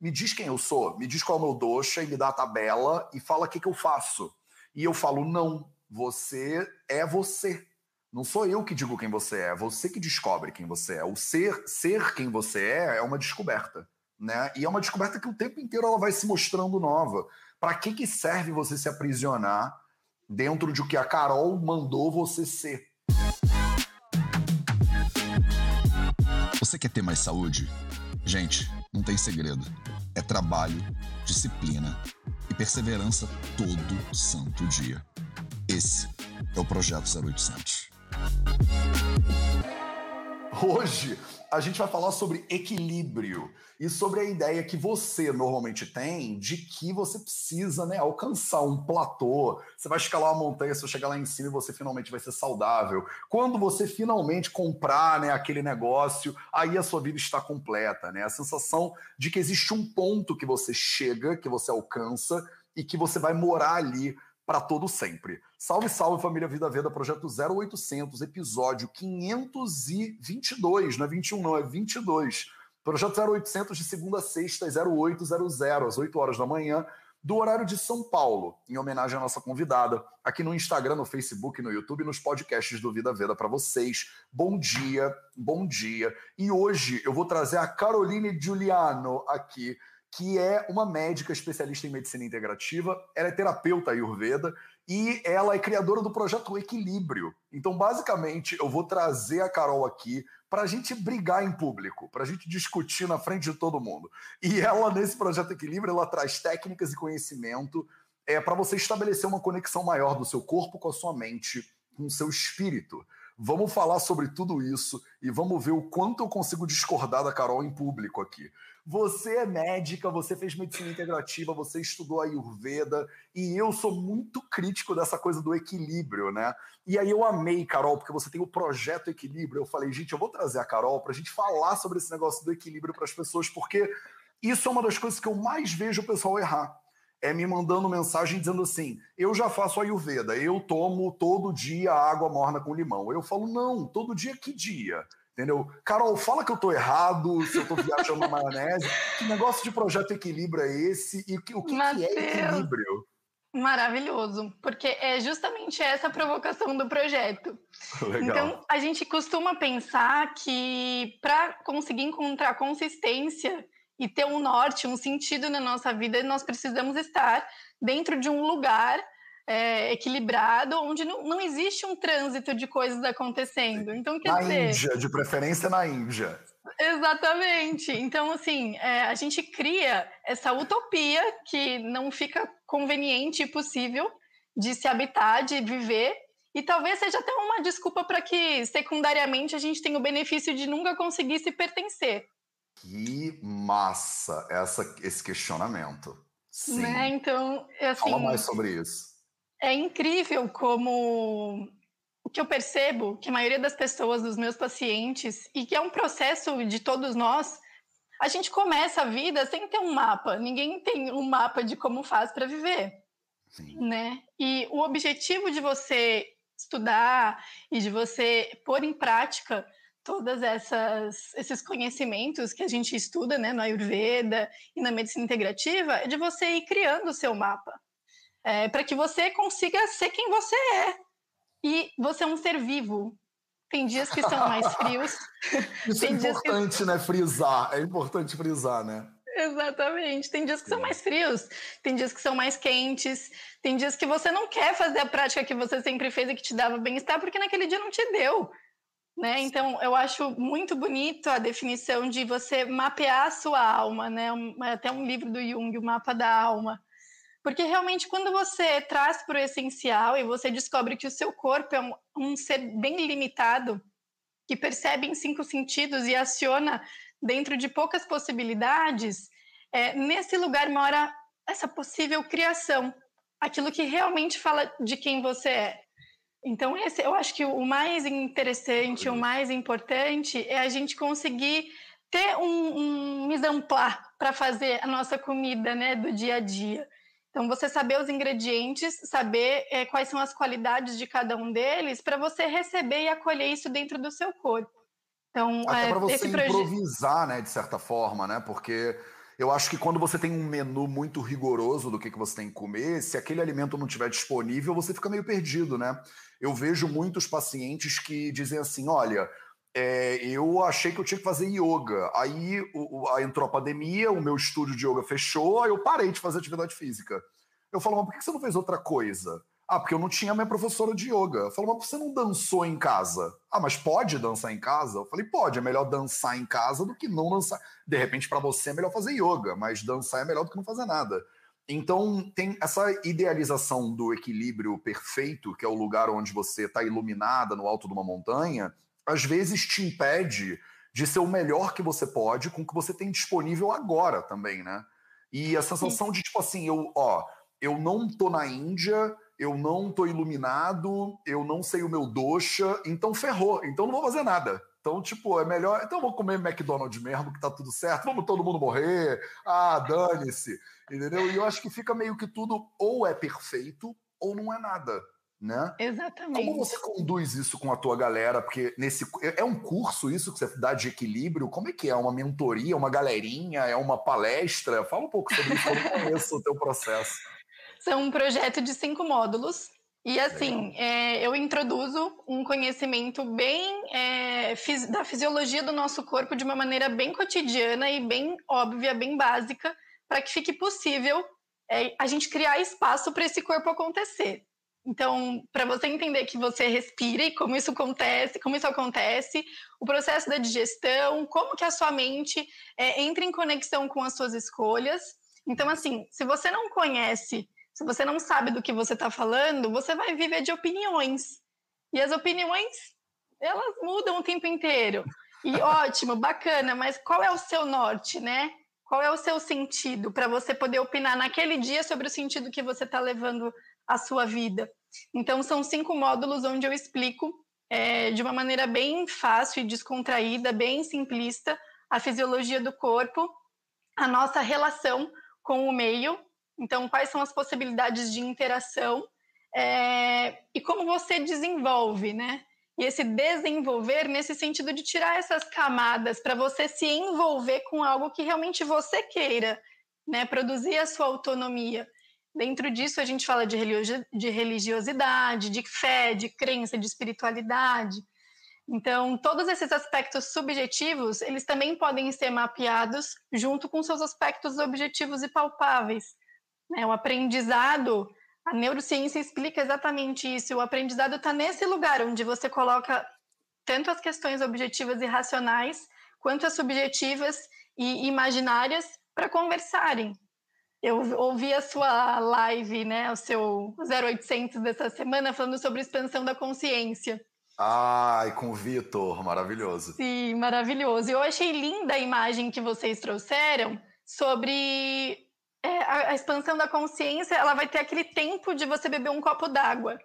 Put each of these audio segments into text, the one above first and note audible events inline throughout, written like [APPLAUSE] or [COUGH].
me diz quem eu sou, me diz qual é o meu doxa e me dá a tabela e fala o que, que eu faço. E eu falo, não, você é você. Não sou eu que digo quem você é, é você que descobre quem você é. O ser, ser quem você é é uma descoberta. Né? E é uma descoberta que o tempo inteiro ela vai se mostrando nova. Para que, que serve você se aprisionar dentro de o que a Carol mandou você ser? Você quer ter mais saúde? Gente, não tem segredo. É trabalho, disciplina e perseverança todo santo dia. Esse é o Projeto 0800. Hoje a gente vai falar sobre equilíbrio e sobre a ideia que você normalmente tem de que você precisa né, alcançar um platô. Você vai escalar uma montanha, você vai chegar lá em cima e você finalmente vai ser saudável. Quando você finalmente comprar né, aquele negócio, aí a sua vida está completa. Né? A sensação de que existe um ponto que você chega, que você alcança e que você vai morar ali para todo sempre. Salve, salve família Vida Veda, projeto 0800, episódio 522, não é 21 não, é 22. Projeto 0800 de segunda a sexta, 0800, às 8 horas da manhã, do horário de São Paulo, em homenagem à nossa convidada, aqui no Instagram, no Facebook, no YouTube, nos podcasts do Vida Veda para vocês. Bom dia, bom dia. E hoje eu vou trazer a Caroline Giuliano aqui que é uma médica especialista em medicina integrativa, ela é terapeuta ayurveda e ela é criadora do projeto Equilíbrio. Então, basicamente, eu vou trazer a Carol aqui para a gente brigar em público, para a gente discutir na frente de todo mundo. E ela, nesse projeto Equilíbrio, ela traz técnicas e conhecimento é, para você estabelecer uma conexão maior do seu corpo com a sua mente, com o seu espírito. Vamos falar sobre tudo isso e vamos ver o quanto eu consigo discordar da Carol em público aqui. Você é médica, você fez medicina integrativa, você estudou Ayurveda, e eu sou muito crítico dessa coisa do equilíbrio, né? E aí eu amei, Carol, porque você tem o projeto Equilíbrio. Eu falei, gente, eu vou trazer a Carol para a gente falar sobre esse negócio do equilíbrio para as pessoas, porque isso é uma das coisas que eu mais vejo o pessoal errar é me mandando mensagem dizendo assim: eu já faço Ayurveda, eu tomo todo dia água morna com limão. Eu falo, não, todo dia que dia? Entendeu? Carol, fala que eu tô errado, se eu tô viajando na [LAUGHS] maionese. Que negócio de projeto equilíbrio é esse? E o que, o que, que é equilíbrio? Maravilhoso, porque é justamente essa a provocação do projeto. [LAUGHS] Legal. Então, a gente costuma pensar que para conseguir encontrar consistência e ter um norte, um sentido na nossa vida, nós precisamos estar dentro de um lugar é, equilibrado, onde não, não existe um trânsito de coisas acontecendo. Então, quer na dizer. Índia, de preferência na Índia. Exatamente. Então, assim, é, a gente cria essa utopia que não fica conveniente e possível de se habitar, de viver, e talvez seja até uma desculpa para que, secundariamente, a gente tenha o benefício de nunca conseguir se pertencer. Que massa essa, esse questionamento. Sim. Né? Então, assim, Fala mais sobre isso é incrível como o que eu percebo que a maioria das pessoas, dos meus pacientes, e que é um processo de todos nós, a gente começa a vida sem ter um mapa. Ninguém tem um mapa de como faz para viver. Sim. Né? E o objetivo de você estudar e de você pôr em prática todas essas esses conhecimentos que a gente estuda, né, no Ayurveda e na medicina integrativa, é de você ir criando o seu mapa é, para que você consiga ser quem você é. E você é um ser vivo. Tem dias que são mais [LAUGHS] frios. Isso é importante, que... né? Frisar. É importante frisar, né? Exatamente. Tem dias que Sim. são mais frios, tem dias que são mais quentes, tem dias que você não quer fazer a prática que você sempre fez e que te dava bem-estar, porque naquele dia não te deu. Né? Então, eu acho muito bonito a definição de você mapear a sua alma, né? É até um livro do Jung, o mapa da alma. Porque realmente, quando você traz para o essencial e você descobre que o seu corpo é um, um ser bem limitado, que percebe em cinco sentidos e aciona dentro de poucas possibilidades, é, nesse lugar mora essa possível criação, aquilo que realmente fala de quem você é. Então, esse, eu acho que o mais interessante, o mais importante é a gente conseguir ter um, um para fazer a nossa comida né, do dia a dia. Então, você saber os ingredientes, saber é, quais são as qualidades de cada um deles, para você receber e acolher isso dentro do seu corpo. Então, Até é, para você improvisar, né, de certa forma, né? Porque Eu acho que quando você tem um menu muito rigoroso do que, que você tem que comer, se aquele alimento não estiver disponível, você fica meio perdido, né? Eu vejo muitos pacientes que dizem assim: olha, é, eu achei que eu tinha que fazer yoga. Aí o, o, entrou a pandemia, o meu estúdio de yoga fechou, aí eu parei de fazer atividade física. Eu falo, mas por que você não fez outra coisa? Ah, porque eu não tinha minha professora de yoga. Eu falei, mas você não dançou em casa? Ah, mas pode dançar em casa? Eu falei, pode, é melhor dançar em casa do que não dançar. De repente, para você é melhor fazer yoga, mas dançar é melhor do que não fazer nada. Então, tem essa idealização do equilíbrio perfeito, que é o lugar onde você está iluminada no alto de uma montanha, às vezes te impede de ser o melhor que você pode com o que você tem disponível agora também, né? E a sensação Sim. de, tipo assim, eu, ó, eu não tô na Índia eu não tô iluminado, eu não sei o meu dosha, então ferrou, então não vou fazer nada. Então, tipo, é melhor. Então, vou comer McDonald's mesmo, que tá tudo certo, vamos todo mundo morrer, ah, dane-se, entendeu? E eu acho que fica meio que tudo ou é perfeito ou não é nada, né? Exatamente. Como você conduz isso com a tua galera? Porque nesse é um curso isso que você dá de equilíbrio? Como é que é? Uma mentoria, uma galerinha, é uma palestra? Fala um pouco sobre isso, eu não conheço o teu processo. São um projeto de cinco módulos. E assim, é, eu introduzo um conhecimento bem é, da fisiologia do nosso corpo de uma maneira bem cotidiana e bem óbvia, bem básica, para que fique possível é, a gente criar espaço para esse corpo acontecer. Então, para você entender que você respira e como isso acontece, como isso acontece, o processo da digestão, como que a sua mente é, entra em conexão com as suas escolhas. Então, assim, se você não conhece se você não sabe do que você está falando, você vai viver de opiniões. E as opiniões, elas mudam o tempo inteiro. E [LAUGHS] ótimo, bacana, mas qual é o seu norte, né? Qual é o seu sentido para você poder opinar naquele dia sobre o sentido que você está levando a sua vida? Então, são cinco módulos onde eu explico é, de uma maneira bem fácil e descontraída, bem simplista, a fisiologia do corpo, a nossa relação com o meio então, quais são as possibilidades de interação é, e como você desenvolve, né? E esse desenvolver nesse sentido de tirar essas camadas para você se envolver com algo que realmente você queira, né? Produzir a sua autonomia. Dentro disso, a gente fala de religiosidade, de fé, de crença, de espiritualidade. Então, todos esses aspectos subjetivos, eles também podem ser mapeados junto com seus aspectos objetivos e palpáveis. Né? O aprendizado, a neurociência explica exatamente isso. O aprendizado está nesse lugar onde você coloca tanto as questões objetivas e racionais, quanto as subjetivas e imaginárias para conversarem. Eu ouvi a sua live, né, o seu 0800 dessa semana, falando sobre expansão da consciência. Ai, com o Vitor, maravilhoso. Sim, maravilhoso. Eu achei linda a imagem que vocês trouxeram sobre é, a, a, expansão da consciência, ela vai ter aquele tempo de você beber um copo d'água.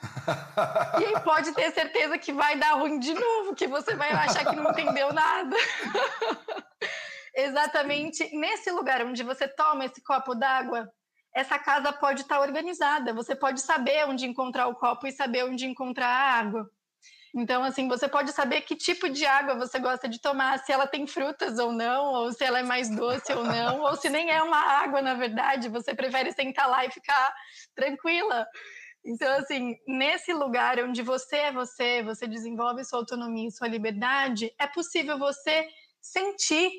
[LAUGHS] e aí pode ter certeza que vai dar ruim de novo, que você vai achar que não entendeu nada. [LAUGHS] Exatamente nesse lugar onde você toma esse copo d'água, essa casa pode estar organizada. Você pode saber onde encontrar o copo e saber onde encontrar a água. Então, assim, você pode saber que tipo de água você gosta de tomar, se ela tem frutas ou não, ou se ela é mais doce ou não, ou se nem é uma água, na verdade, você prefere sentar lá e ficar tranquila. Então, assim, nesse lugar onde você é você, você desenvolve sua autonomia e sua liberdade, é possível você sentir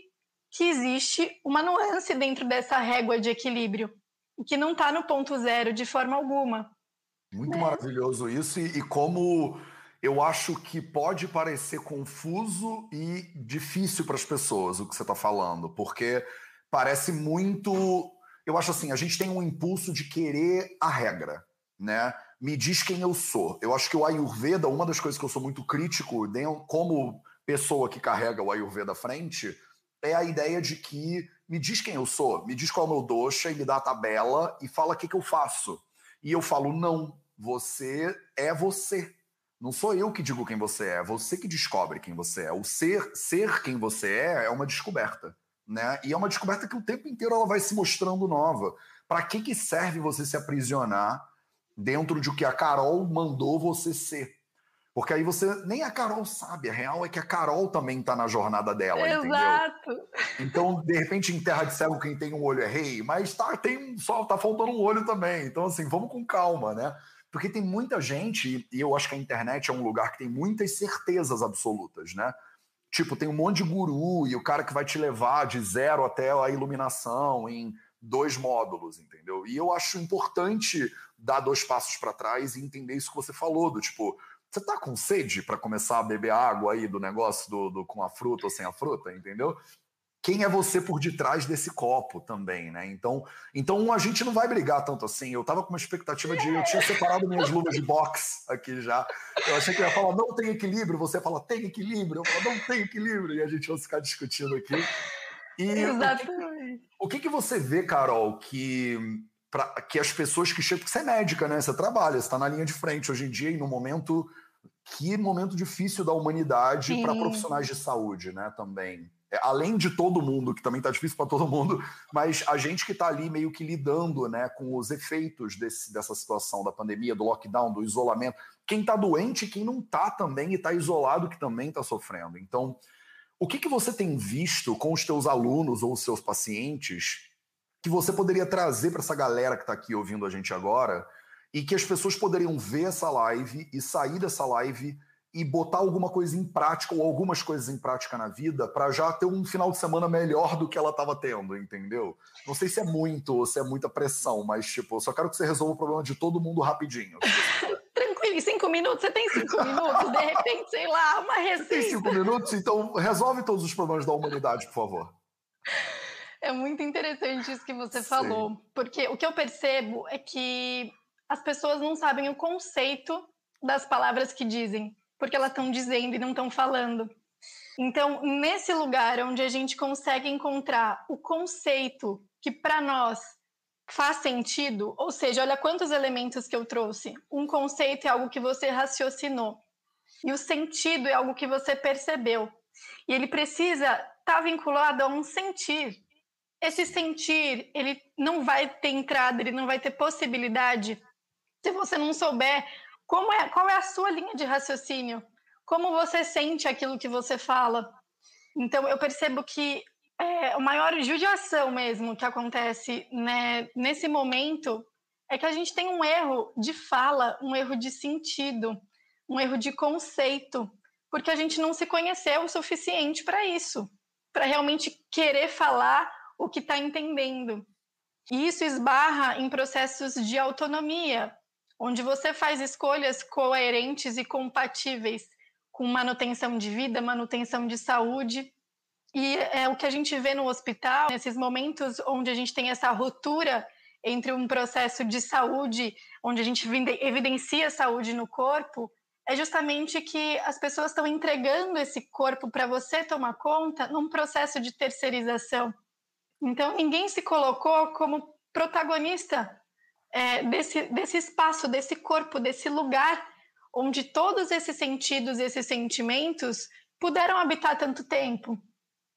que existe uma nuance dentro dessa régua de equilíbrio, que não está no ponto zero de forma alguma. Muito né? maravilhoso isso, e, e como eu acho que pode parecer confuso e difícil para as pessoas o que você está falando, porque parece muito. Eu acho assim, a gente tem um impulso de querer a regra, né? Me diz quem eu sou. Eu acho que o Ayurveda, uma das coisas que eu sou muito crítico, como pessoa que carrega o Ayurveda à frente, é a ideia de que me diz quem eu sou, me diz qual é o meu dosha e me dá a tabela e fala o que, que eu faço. E eu falo, não, você é você. Não sou eu que digo quem você é, é você que descobre quem você é. O ser, ser quem você é é uma descoberta, né? E é uma descoberta que o tempo inteiro ela vai se mostrando nova. Para que que serve você se aprisionar dentro de o que a Carol mandou você ser? Porque aí você. Nem a Carol sabe. A real é que a Carol também tá na jornada dela, Exato. entendeu? Então, de repente, em Terra de Cego, quem tem um olho é rei, mas tá, tem, só tá faltando um olho também. Então, assim, vamos com calma, né? Porque tem muita gente, e eu acho que a internet é um lugar que tem muitas certezas absolutas, né? Tipo, tem um monte de guru e o cara que vai te levar de zero até a iluminação em dois módulos, entendeu? E eu acho importante dar dois passos para trás e entender isso que você falou, do tipo, você tá com sede para começar a beber água aí do negócio do, do, com a fruta ou sem a fruta, entendeu? Quem é você por detrás desse copo também, né? Então, então a gente não vai brigar tanto assim. Eu tava com uma expectativa de. Eu tinha separado minhas luvas de boxe aqui já. Eu achei que eu ia falar, não tem equilíbrio. Você fala, tem equilíbrio. Eu falo, não tem equilíbrio. E a gente vai ficar discutindo aqui. E Exatamente. O que, o que, que você vê, Carol, que para que as pessoas que chegam. Você é médica, né? Você trabalha, você está na linha de frente hoje em dia e no momento. Que momento difícil da humanidade para profissionais de saúde, né? Também. É, além de todo mundo, que também está difícil para todo mundo, mas a gente que está ali meio que lidando né, com os efeitos desse, dessa situação da pandemia, do lockdown, do isolamento. Quem está doente e quem não está também e está isolado, que também está sofrendo. Então, o que, que você tem visto com os teus alunos ou os seus pacientes que você poderia trazer para essa galera que está aqui ouvindo a gente agora e que as pessoas poderiam ver essa live e sair dessa live e botar alguma coisa em prática ou algumas coisas em prática na vida para já ter um final de semana melhor do que ela estava tendo, entendeu? Não sei se é muito ou se é muita pressão, mas tipo, eu só quero que você resolva o problema de todo mundo rapidinho. [LAUGHS] Tranquilo, cinco minutos, você tem cinco minutos, de repente, sei lá, uma receita. Tem cinco minutos, então resolve todos os problemas da humanidade, por favor. É muito interessante isso que você Sim. falou, porque o que eu percebo é que as pessoas não sabem o conceito das palavras que dizem, porque elas estão dizendo e não estão falando. Então, nesse lugar onde a gente consegue encontrar o conceito que para nós faz sentido, ou seja, olha quantos elementos que eu trouxe. Um conceito é algo que você raciocinou, e o sentido é algo que você percebeu. E ele precisa estar tá vinculado a um sentir esse sentir, ele não vai ter entrada, ele não vai ter possibilidade se você não souber como é, qual é a sua linha de raciocínio, como você sente aquilo que você fala. Então, eu percebo que é, a maior judiação mesmo que acontece né, nesse momento é que a gente tem um erro de fala, um erro de sentido, um erro de conceito, porque a gente não se conheceu o suficiente para isso, para realmente querer falar o que está entendendo. E isso esbarra em processos de autonomia, onde você faz escolhas coerentes e compatíveis com manutenção de vida, manutenção de saúde. E é o que a gente vê no hospital, nesses momentos onde a gente tem essa ruptura entre um processo de saúde, onde a gente evidencia saúde no corpo, é justamente que as pessoas estão entregando esse corpo para você tomar conta num processo de terceirização. Então, ninguém se colocou como protagonista é, desse, desse espaço, desse corpo, desse lugar onde todos esses sentidos, esses sentimentos puderam habitar tanto tempo.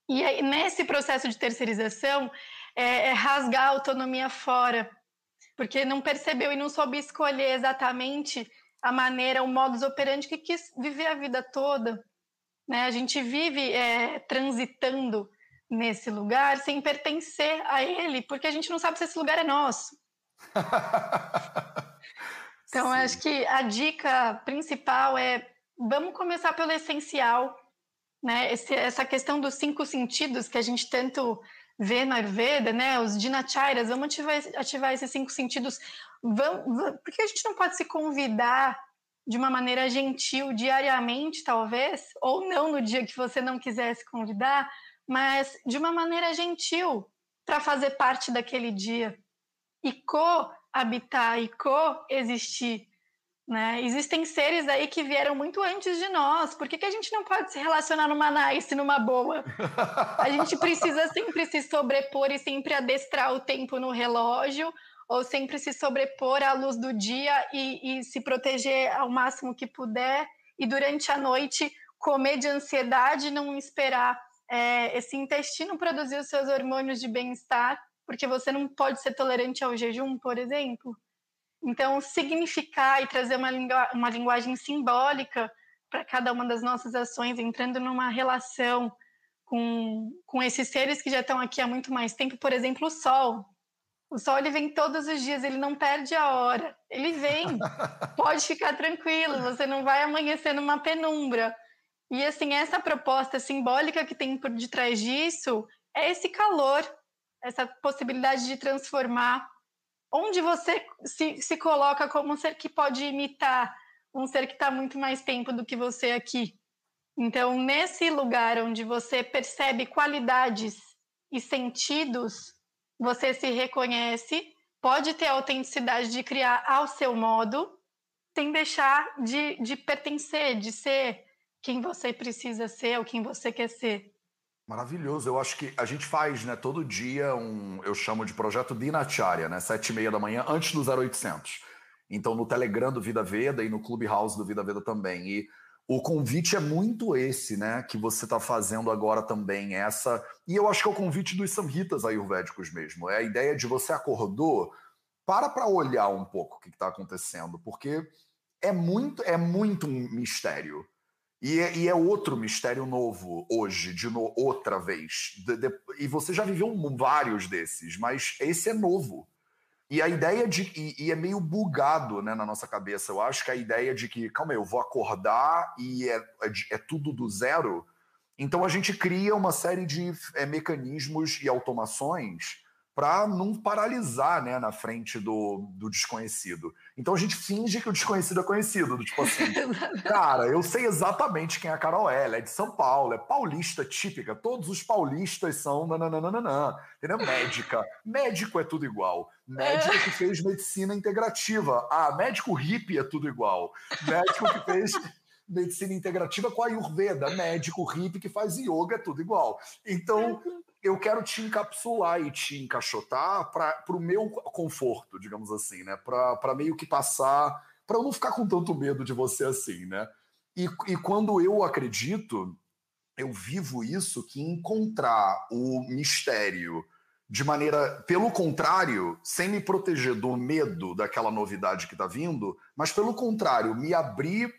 E aí, nesse processo de terceirização, é, é rasgar a autonomia fora, porque não percebeu e não soube escolher exatamente a maneira, o modus operandi que quis viver a vida toda. Né? A gente vive é, transitando nesse lugar sem pertencer a ele, porque a gente não sabe se esse lugar é nosso. [LAUGHS] então, acho que a dica principal é vamos começar pelo essencial, né? Esse, essa questão dos cinco sentidos que a gente tanto vê na Ayurveda, né? Os dinachairas, vamos ativar, ativar esses cinco sentidos. Vamos, vamos, porque a gente não pode se convidar de uma maneira gentil diariamente, talvez, ou não no dia que você não quisesse convidar, mas de uma maneira gentil para fazer parte daquele dia e coabitar e coexistir. Né? Existem seres aí que vieram muito antes de nós. Por que, que a gente não pode se relacionar numa nice, numa boa? A gente precisa sempre se sobrepor e sempre adestrar o tempo no relógio, ou sempre se sobrepor à luz do dia e, e se proteger ao máximo que puder, e durante a noite comer de ansiedade, não esperar é, esse intestino produzir os seus hormônios de bem-estar, porque você não pode ser tolerante ao jejum, por exemplo. Então, significar e trazer uma, uma linguagem simbólica para cada uma das nossas ações, entrando numa relação com, com esses seres que já estão aqui há muito mais tempo, por exemplo, o Sol. O Sol ele vem todos os dias, ele não perde a hora, ele vem. [LAUGHS] Pode ficar tranquilo, você não vai amanhecer numa penumbra. E assim, essa proposta simbólica que tem por detrás disso é esse calor, essa possibilidade de transformar. Onde você se, se coloca como um ser que pode imitar um ser que está muito mais tempo do que você aqui. Então, nesse lugar onde você percebe qualidades e sentidos, você se reconhece, pode ter a autenticidade de criar ao seu modo, sem deixar de, de pertencer, de ser quem você precisa ser ou quem você quer ser. Maravilhoso. Eu acho que a gente faz, né, todo dia um, eu chamo de projeto Dinacharya, né, sete e meia da manhã, antes do 0800. Então, no Telegram do Vida Veda e no Clubhouse do Vida Veda também. E o convite é muito esse, né, que você está fazendo agora também, essa. E eu acho que é o convite dos samhitas ayurvédicos mesmo. É a ideia de você acordou, para para olhar um pouco o que está acontecendo, porque é muito, é muito um mistério. E é, e é, outro mistério novo hoje, de no, outra vez. De, de, e você já viveu vários desses, mas esse é novo. E a ideia de. E, e, é meio bugado né, na nossa cabeça. Eu acho que a ideia de que, calma aí, eu vou acordar e é, é, é tudo do zero. Então a gente cria uma série de é, mecanismos e automações para não paralisar né, na frente do, do desconhecido. Então a gente finge que o desconhecido é conhecido, do tipo assim, [LAUGHS] cara, eu sei exatamente quem é a Carol ela é de São Paulo, é paulista típica, todos os paulistas são nananana, entendeu? Médica, médico é tudo igual, médico que fez medicina integrativa, ah, médico hippie é tudo igual, médico que fez medicina integrativa com a Ayurveda, médico hippie que faz yoga é tudo igual. Então, eu quero te encapsular e te encaixotar para o meu conforto, digamos assim, né? Para meio que passar, para eu não ficar com tanto medo de você assim, né? E, e quando eu acredito, eu vivo isso, que encontrar o mistério de maneira, pelo contrário, sem me proteger do medo daquela novidade que está vindo, mas pelo contrário, me abrir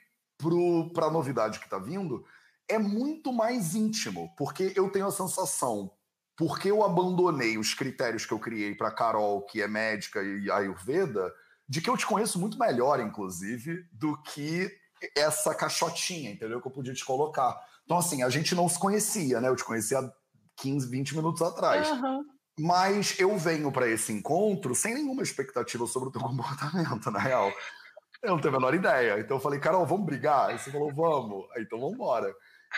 para a novidade que está vindo, é muito mais íntimo, porque eu tenho a sensação, porque eu abandonei os critérios que eu criei para Carol, que é médica e Ayurveda, de que eu te conheço muito melhor, inclusive, do que essa caixotinha, entendeu? Que eu podia te colocar. Então, assim, a gente não se conhecia, né? Eu te conhecia há 15, 20 minutos atrás. Uhum. Mas eu venho para esse encontro sem nenhuma expectativa sobre o teu [LAUGHS] comportamento, na real. Eu não tenho a menor ideia. Então eu falei, Carol, vamos brigar? Aí você falou, vamos. Aí, então vamos embora.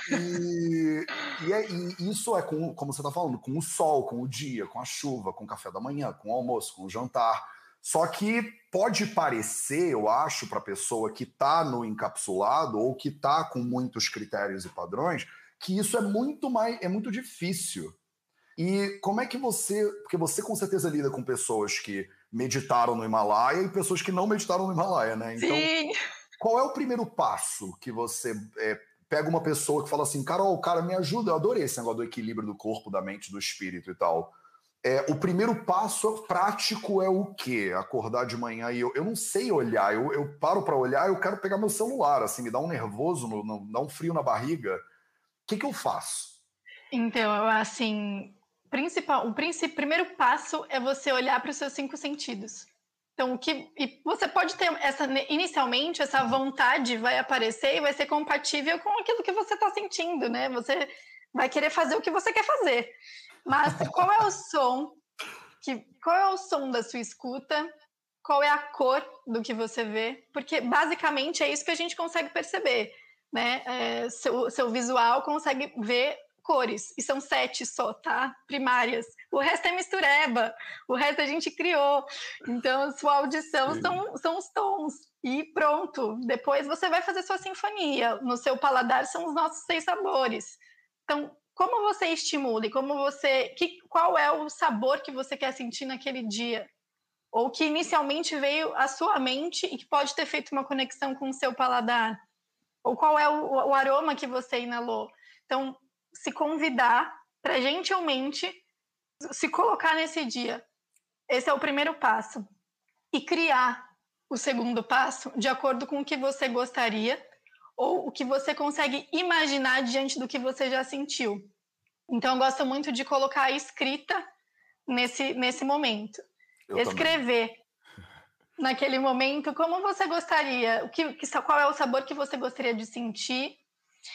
E, e, é, e, isso é com, como você está falando, com o sol, com o dia, com a chuva, com o café da manhã, com o almoço, com o jantar. Só que pode parecer, eu acho, para a pessoa que está no encapsulado ou que está com muitos critérios e padrões, que isso é muito mais, é muito difícil. E como é que você, porque você com certeza lida com pessoas que meditaram no Himalaia e pessoas que não meditaram no Himalaia, né? Então, Sim. qual é o primeiro passo que você é, pega uma pessoa que fala assim, Carol, cara, me ajuda, eu adorei esse negócio do equilíbrio do corpo, da mente, do espírito e tal. É, o primeiro passo prático é o quê? Acordar de manhã e eu, eu não sei olhar, eu, eu paro para olhar, eu quero pegar meu celular, assim, me dá um nervoso, no, no, dá um frio na barriga. O que, que eu faço? Então, assim, principal, o primeiro passo é você olhar para os seus cinco sentidos. Então, que e você pode ter essa inicialmente essa vontade vai aparecer e vai ser compatível com aquilo que você está sentindo, né? Você vai querer fazer o que você quer fazer. Mas [LAUGHS] qual é o som que qual é o som da sua escuta? Qual é a cor do que você vê? Porque basicamente é isso que a gente consegue perceber, né? É, seu, seu visual consegue ver cores, e são sete só, tá? Primárias. O resto é mistureba, o resto a gente criou. Então, sua audição são, são os tons. E pronto, depois você vai fazer sua sinfonia. No seu paladar são os nossos seis sabores. Então, como você estimula e como você. Que, qual é o sabor que você quer sentir naquele dia? Ou que inicialmente veio à sua mente e que pode ter feito uma conexão com o seu paladar? Ou qual é o, o aroma que você inalou? Então, se convidar para gentilmente se colocar nesse dia. Esse é o primeiro passo. E criar o segundo passo de acordo com o que você gostaria ou o que você consegue imaginar diante do que você já sentiu. Então, eu gosto muito de colocar a escrita nesse, nesse momento. Eu Escrever também. naquele momento como você gostaria, o que, qual é o sabor que você gostaria de sentir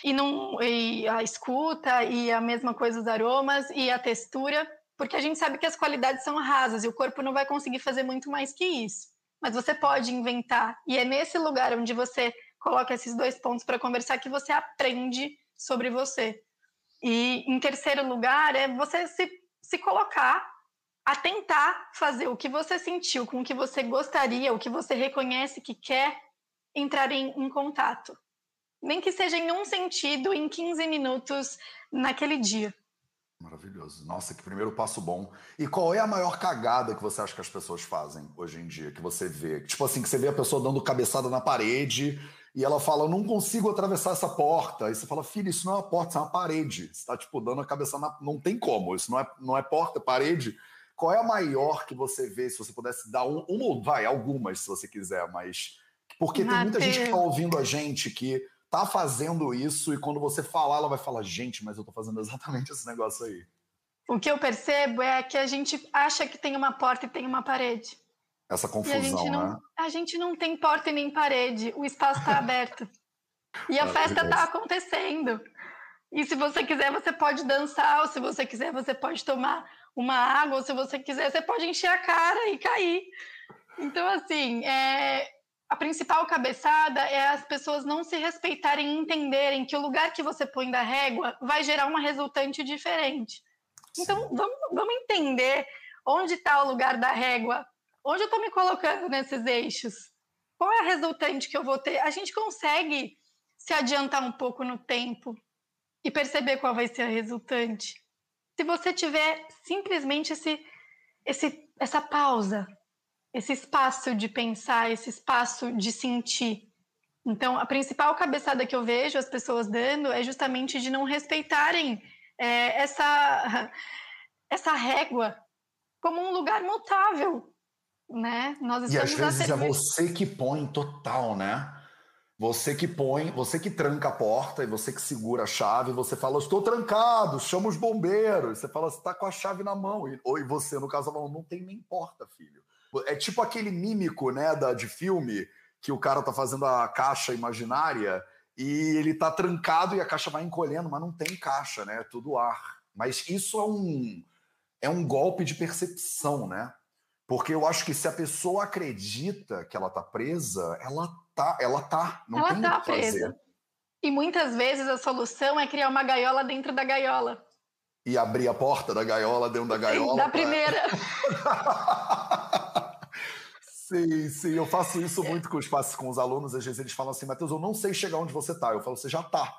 e, não, e a escuta e a mesma coisa os aromas e a textura, porque a gente sabe que as qualidades são rasas e o corpo não vai conseguir fazer muito mais que isso. Mas você pode inventar e é nesse lugar onde você coloca esses dois pontos para conversar que você aprende sobre você. E em terceiro lugar é você se, se colocar a tentar fazer o que você sentiu, com o que você gostaria, o que você reconhece que quer entrar em, em contato. Nem que seja em um sentido, em 15 minutos naquele dia. Maravilhoso. Nossa, que primeiro passo bom. E qual é a maior cagada que você acha que as pessoas fazem hoje em dia, que você vê? Tipo assim, que você vê a pessoa dando cabeçada na parede e ela fala, eu não consigo atravessar essa porta. Aí você fala, filho, isso não é uma porta, isso é uma parede. Você tá, tipo, dando a cabeça na... Não tem como, isso não é, não é porta, é parede. Qual é a maior que você vê, se você pudesse dar um, uma ou vai, algumas, se você quiser, mas... Porque tem muita gente que tá ouvindo a gente que tá fazendo isso e quando você falar, ela vai falar, gente, mas eu tô fazendo exatamente esse negócio aí. O que eu percebo é que a gente acha que tem uma porta e tem uma parede. Essa confusão, a gente não, né? A gente não tem porta e nem parede, o espaço está [LAUGHS] aberto. E a festa está acontecendo. E se você quiser, você pode dançar, ou se você quiser, você pode tomar uma água, ou se você quiser, você pode encher a cara e cair. Então, assim, é, a principal cabeçada é as pessoas não se respeitarem e entenderem que o lugar que você põe da régua vai gerar uma resultante diferente. Então, vamos, vamos entender onde está o lugar da régua Onde eu estou me colocando nesses eixos? Qual é a resultante que eu vou ter? A gente consegue se adiantar um pouco no tempo e perceber qual vai ser a resultante. Se você tiver simplesmente esse, esse, essa pausa, esse espaço de pensar, esse espaço de sentir. Então, a principal cabeçada que eu vejo as pessoas dando é justamente de não respeitarem é, essa, essa régua como um lugar mutável né? Nós e às vezes é você que põe total, né? Você que põe, você que tranca a porta e você que segura a chave, você fala, estou trancado, chama os bombeiros. Você fala, você está com a chave na mão. E, ou você, no caso, fala, não tem nem porta, filho. É tipo aquele mímico, né, da, de filme, que o cara tá fazendo a caixa imaginária e ele tá trancado e a caixa vai encolhendo, mas não tem caixa, né? É tudo ar. Mas isso é um, é um golpe de percepção, né? Porque eu acho que se a pessoa acredita que ela tá presa, ela tá, ela tá, não ela tem tá o que fazer. Presa. E muitas vezes a solução é criar uma gaiola dentro da gaiola. E abrir a porta da gaiola dentro da gaiola. Da pra... primeira. [LAUGHS] sim, sim, eu faço isso muito com os, com os alunos, às vezes eles falam assim, Matheus, eu não sei chegar onde você tá. Eu falo, você já tá.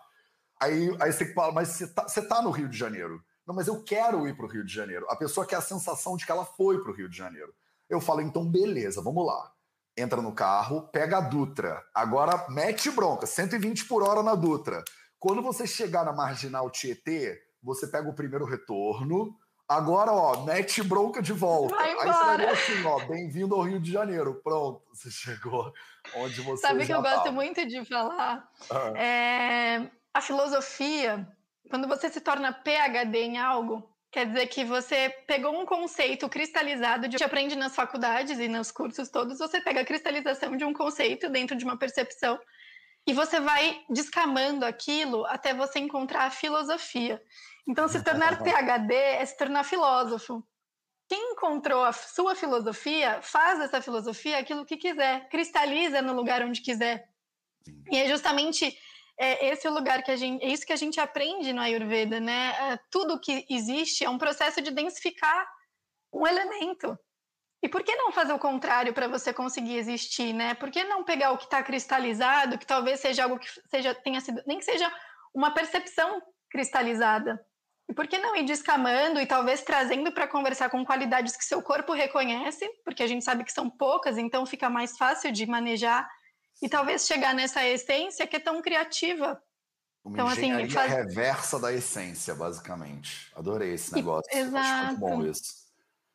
Aí, aí você fala, mas você tá, você tá no Rio de Janeiro. Não, mas eu quero ir para o Rio de Janeiro. A pessoa quer a sensação de que ela foi para o Rio de Janeiro. Eu falo, então beleza, vamos lá. Entra no carro, pega a Dutra. Agora mete bronca, 120 por hora na Dutra. Quando você chegar na Marginal Tietê, você pega o primeiro retorno. Agora, ó, mete bronca de volta. Vai Aí você vai ver assim, ó, bem-vindo ao Rio de Janeiro. Pronto, [LAUGHS] você chegou onde você Sabe que eu tava. gosto muito de falar? Ah. É, a filosofia quando você se torna PhD em algo, quer dizer que você pegou um conceito cristalizado, de, que aprende nas faculdades e nos cursos todos, você pega a cristalização de um conceito dentro de uma percepção e você vai descamando aquilo até você encontrar a filosofia. Então, se tornar PhD é se tornar filósofo. Quem encontrou a sua filosofia, faz dessa filosofia aquilo que quiser, cristaliza no lugar onde quiser. E é justamente é esse o lugar que a gente, é isso que a gente aprende no Ayurveda, né? É, tudo que existe é um processo de densificar um elemento. E por que não fazer o contrário para você conseguir existir, né? Por que não pegar o que está cristalizado, que talvez seja algo que seja tenha sido, nem que seja uma percepção cristalizada? E por que não ir descamando e talvez trazendo para conversar com qualidades que seu corpo reconhece, porque a gente sabe que são poucas, então fica mais fácil de manejar e talvez chegar nessa essência que é tão criativa. Uma então, assim, faz... reversa da essência, basicamente. Adorei esse negócio. Exato. Acho muito bom isso.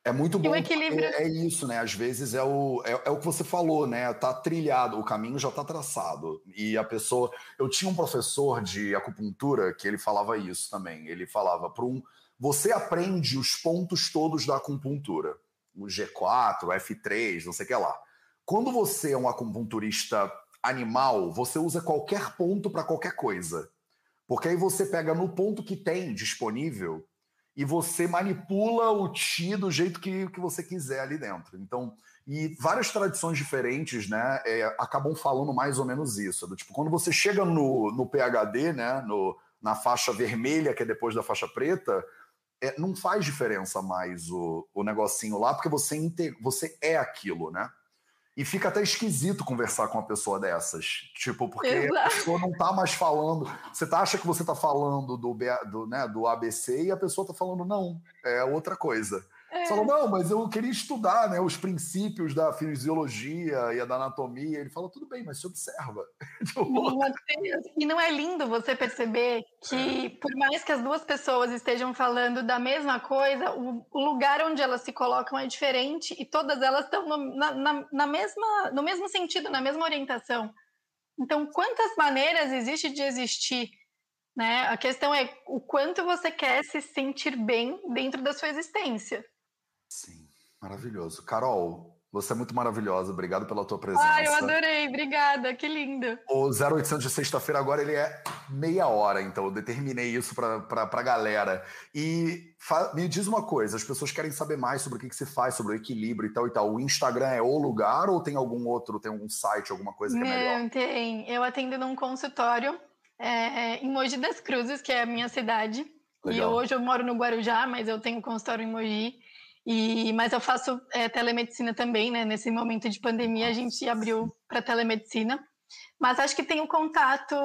É muito bom. E o equilíbrio. É, isso, né? Às vezes é o, é, é, o que você falou, né? Tá trilhado, o caminho já tá traçado. E a pessoa. Eu tinha um professor de acupuntura que ele falava isso também. Ele falava para um. Você aprende os pontos todos da acupuntura. O G4, o F3, não sei o que lá. Quando você é um acupunturista animal, você usa qualquer ponto para qualquer coisa. Porque aí você pega no ponto que tem disponível e você manipula o ti do jeito que, que você quiser ali dentro. Então, e várias tradições diferentes, né, é, acabam falando mais ou menos isso. Do tipo, quando você chega no, no PHD, né, no, na faixa vermelha, que é depois da faixa preta, é, não faz diferença mais o, o negocinho lá, porque você, você é aquilo, né? E fica até esquisito conversar com uma pessoa dessas. Tipo, porque Exato. a pessoa não tá mais falando. Você tá, acha que você tá falando do, do, né, do ABC e a pessoa tá falando, não, é outra coisa. É. Falou, não, mas eu queria estudar né, os princípios da fisiologia e da anatomia. Ele fala, tudo bem, mas se observa. [LAUGHS] e não é lindo você perceber que, é. por mais que as duas pessoas estejam falando da mesma coisa, o, o lugar onde elas se colocam é diferente e todas elas estão no, na, na, na mesma, no mesmo sentido, na mesma orientação. Então, quantas maneiras existe de existir? Né? A questão é o quanto você quer se sentir bem dentro da sua existência. Sim, maravilhoso. Carol, você é muito maravilhosa. Obrigado pela tua presença. Ah, eu adorei. Obrigada. Que lindo. O 0800 de sexta-feira agora ele é meia hora, então eu determinei isso para a galera. E me diz uma coisa, as pessoas querem saber mais sobre o que, que se faz, sobre o equilíbrio e tal e tal. O Instagram é o lugar ou tem algum outro, tem algum site, alguma coisa que é melhor? Não, tem. Eu atendo num consultório é, em Mogi das Cruzes, que é a minha cidade. Legal. E hoje eu moro no Guarujá, mas eu tenho consultório em Mogi. E, mas eu faço é, telemedicina também, né? Nesse momento de pandemia, a gente abriu para telemedicina. Mas acho que tem um contato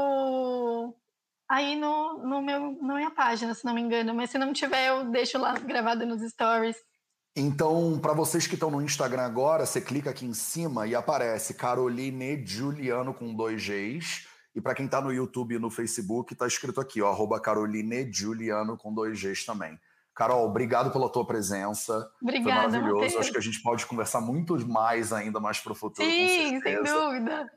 aí no, no meu, na minha página, se não me engano. Mas se não tiver, eu deixo lá gravado nos stories. Então, para vocês que estão no Instagram agora, você clica aqui em cima e aparece Caroline Juliano com dois Gs. E para quem está no YouTube e no Facebook, está escrito aqui, ó, arroba Caroline Juliano com dois Gs também. Carol, obrigado pela tua presença. Obrigada. Foi maravilhoso. Mateus. Acho que a gente pode conversar muito mais ainda mais para o futuro. Sim, sem dúvida.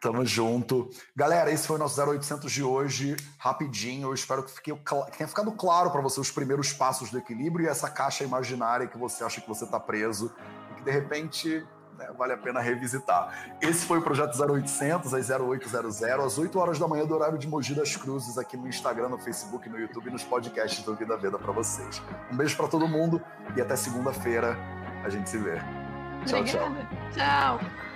Tamo junto. Galera, esse foi o nosso 0800 de hoje, rapidinho. Eu espero que, fique, que tenha ficado claro para você os primeiros passos do equilíbrio e essa caixa imaginária que você acha que você está preso e que de repente né, vale a pena revisitar. Esse foi o Projeto 0800, às 0800, às 8 horas da manhã do horário de Mogi das Cruzes, aqui no Instagram, no Facebook, no YouTube e nos podcasts do Vida Veda para vocês. Um beijo para todo mundo e até segunda-feira a gente se vê. Tchau, Obrigada. tchau. Tchau.